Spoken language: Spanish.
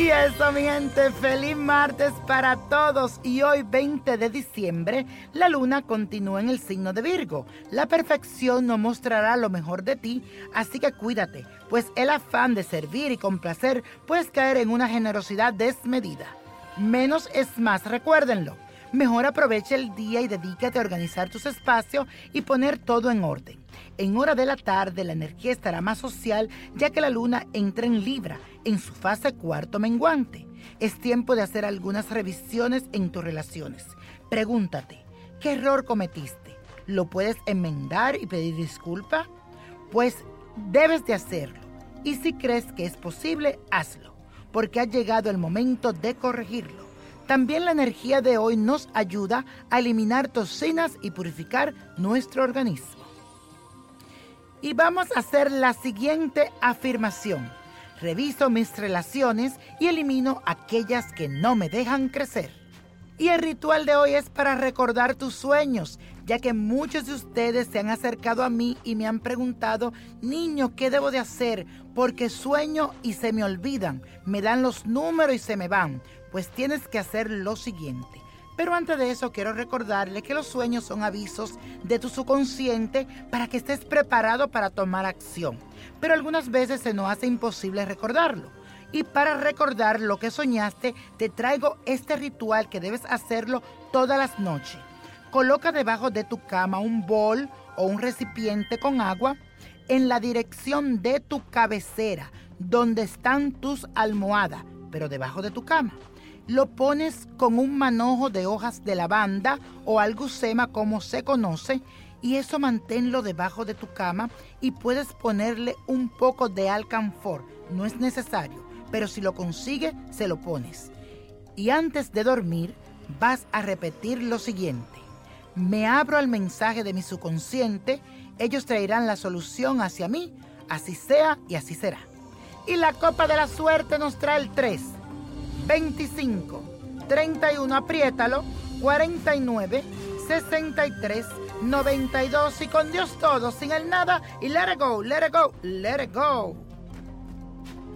Y eso, mi gente, feliz martes para todos. Y hoy, 20 de diciembre, la luna continúa en el signo de Virgo. La perfección no mostrará lo mejor de ti, así que cuídate, pues el afán de servir y complacer puedes caer en una generosidad desmedida. Menos es más, recuérdenlo. Mejor aprovecha el día y dedícate a organizar tus espacios y poner todo en orden. En hora de la tarde la energía estará más social ya que la luna entra en Libra, en su fase cuarto menguante. Es tiempo de hacer algunas revisiones en tus relaciones. Pregúntate, ¿qué error cometiste? ¿Lo puedes enmendar y pedir disculpa? Pues debes de hacerlo. Y si crees que es posible, hazlo, porque ha llegado el momento de corregirlo. También la energía de hoy nos ayuda a eliminar toxinas y purificar nuestro organismo. Y vamos a hacer la siguiente afirmación. Reviso mis relaciones y elimino aquellas que no me dejan crecer. Y el ritual de hoy es para recordar tus sueños, ya que muchos de ustedes se han acercado a mí y me han preguntado, niño, ¿qué debo de hacer? Porque sueño y se me olvidan, me dan los números y se me van pues tienes que hacer lo siguiente. Pero antes de eso quiero recordarle que los sueños son avisos de tu subconsciente para que estés preparado para tomar acción. Pero algunas veces se nos hace imposible recordarlo. Y para recordar lo que soñaste, te traigo este ritual que debes hacerlo todas las noches. Coloca debajo de tu cama un bol o un recipiente con agua en la dirección de tu cabecera, donde están tus almohadas, pero debajo de tu cama lo pones con un manojo de hojas de lavanda o algucema como se conoce y eso manténlo debajo de tu cama y puedes ponerle un poco de alcanfor. No es necesario, pero si lo consigue, se lo pones. Y antes de dormir, vas a repetir lo siguiente. Me abro al mensaje de mi subconsciente, ellos traerán la solución hacia mí, así sea y así será. Y la copa de la suerte nos trae el 3. 25, 31, apriétalo, 49, 63, 92 y con Dios todo, sin el nada y let it go, let it go, let it go.